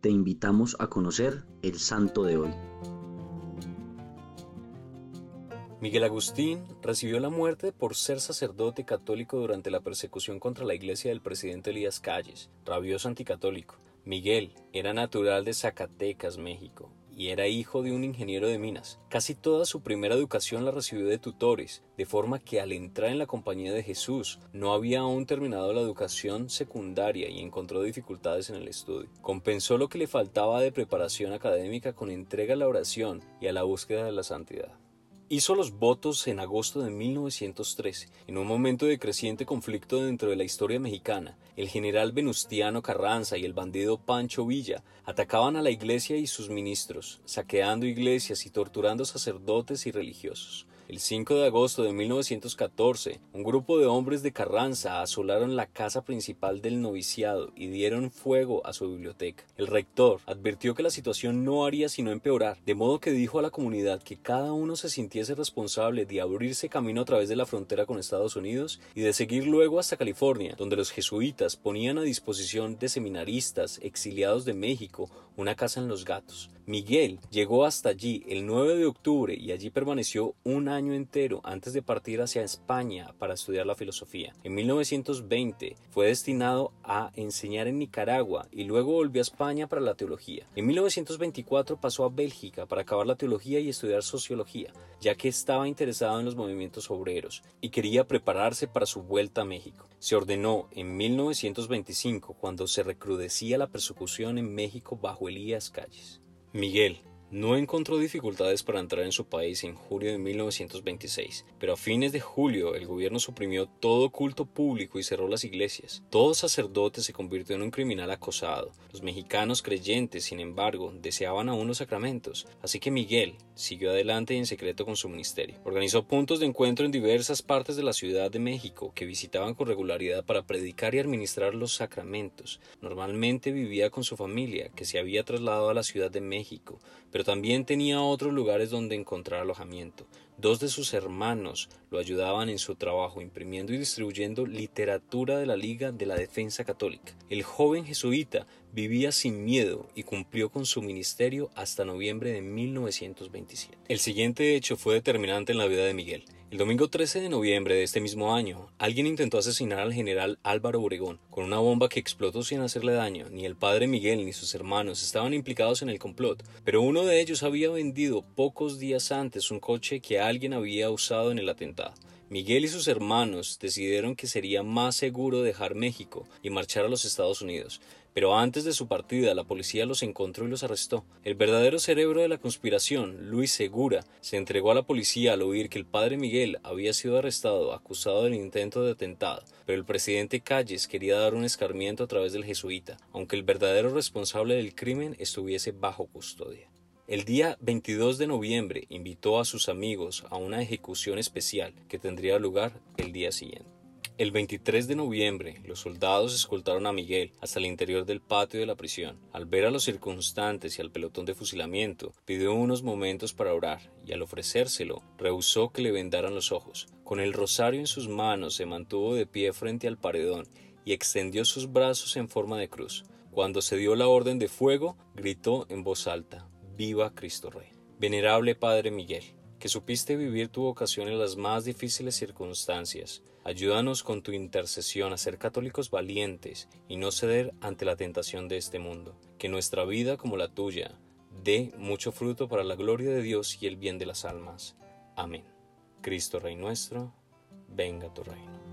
te invitamos a conocer el santo de hoy. Miguel Agustín recibió la muerte por ser sacerdote católico durante la persecución contra la iglesia del presidente Elías Calles, rabioso anticatólico. Miguel era natural de Zacatecas, México, y era hijo de un ingeniero de minas. Casi toda su primera educación la recibió de tutores, de forma que al entrar en la compañía de Jesús no había aún terminado la educación secundaria y encontró dificultades en el estudio. Compensó lo que le faltaba de preparación académica con entrega a la oración y a la búsqueda de la santidad. Hizo los votos en agosto de 1913, en un momento de creciente conflicto dentro de la historia mexicana. El general Venustiano Carranza y el bandido Pancho Villa atacaban a la iglesia y sus ministros, saqueando iglesias y torturando sacerdotes y religiosos. El 5 de agosto de 1914, un grupo de hombres de Carranza asolaron la casa principal del noviciado y dieron fuego a su biblioteca. El rector advirtió que la situación no haría sino empeorar, de modo que dijo a la comunidad que cada uno se sintiese responsable de abrirse camino a través de la frontera con Estados Unidos y de seguir luego hasta California, donde los jesuitas ponían a disposición de seminaristas exiliados de México una casa en Los Gatos. Miguel llegó hasta allí el 9 de octubre y allí permaneció un año entero antes de partir hacia España para estudiar la filosofía. En 1920 fue destinado a enseñar en Nicaragua y luego volvió a España para la teología. En 1924 pasó a Bélgica para acabar la teología y estudiar sociología, ya que estaba interesado en los movimientos obreros y quería prepararse para su vuelta a México. Se ordenó en 1925 cuando se recrudecía la persecución en México bajo Elías Calles. Miguel no encontró dificultades para entrar en su país en julio de 1926, pero a fines de julio el gobierno suprimió todo culto público y cerró las iglesias. Todo sacerdote se convirtió en un criminal acosado. Los mexicanos creyentes, sin embargo, deseaban aún los sacramentos, así que Miguel siguió adelante en secreto con su ministerio. Organizó puntos de encuentro en diversas partes de la Ciudad de México que visitaban con regularidad para predicar y administrar los sacramentos. Normalmente vivía con su familia, que se había trasladado a la Ciudad de México, pero también tenía otros lugares donde encontrar alojamiento. Dos de sus hermanos lo ayudaban en su trabajo imprimiendo y distribuyendo literatura de la Liga de la Defensa Católica. El joven jesuita vivía sin miedo y cumplió con su ministerio hasta noviembre de 1927. El siguiente hecho fue determinante en la vida de Miguel. El domingo 13 de noviembre de este mismo año, alguien intentó asesinar al general Álvaro Obregón con una bomba que explotó sin hacerle daño. Ni el padre Miguel ni sus hermanos estaban implicados en el complot, pero uno de ellos había vendido pocos días antes un coche que alguien había usado en el atentado. Miguel y sus hermanos decidieron que sería más seguro dejar México y marchar a los Estados Unidos, pero antes de su partida la policía los encontró y los arrestó. El verdadero cerebro de la conspiración, Luis Segura, se entregó a la policía al oír que el padre Miguel había sido arrestado acusado del intento de atentado, pero el presidente Calles quería dar un escarmiento a través del jesuita, aunque el verdadero responsable del crimen estuviese bajo custodia. El día 22 de noviembre invitó a sus amigos a una ejecución especial que tendría lugar el día siguiente. El 23 de noviembre, los soldados escoltaron a Miguel hasta el interior del patio de la prisión. Al ver a los circunstantes y al pelotón de fusilamiento, pidió unos momentos para orar y al ofrecérselo, rehusó que le vendaran los ojos. Con el rosario en sus manos, se mantuvo de pie frente al paredón y extendió sus brazos en forma de cruz. Cuando se dio la orden de fuego, gritó en voz alta, Viva Cristo Rey. Venerable Padre Miguel, que supiste vivir tu vocación en las más difíciles circunstancias, ayúdanos con tu intercesión a ser católicos valientes y no ceder ante la tentación de este mundo. Que nuestra vida como la tuya dé mucho fruto para la gloria de Dios y el bien de las almas. Amén. Cristo Rey nuestro, venga tu reino.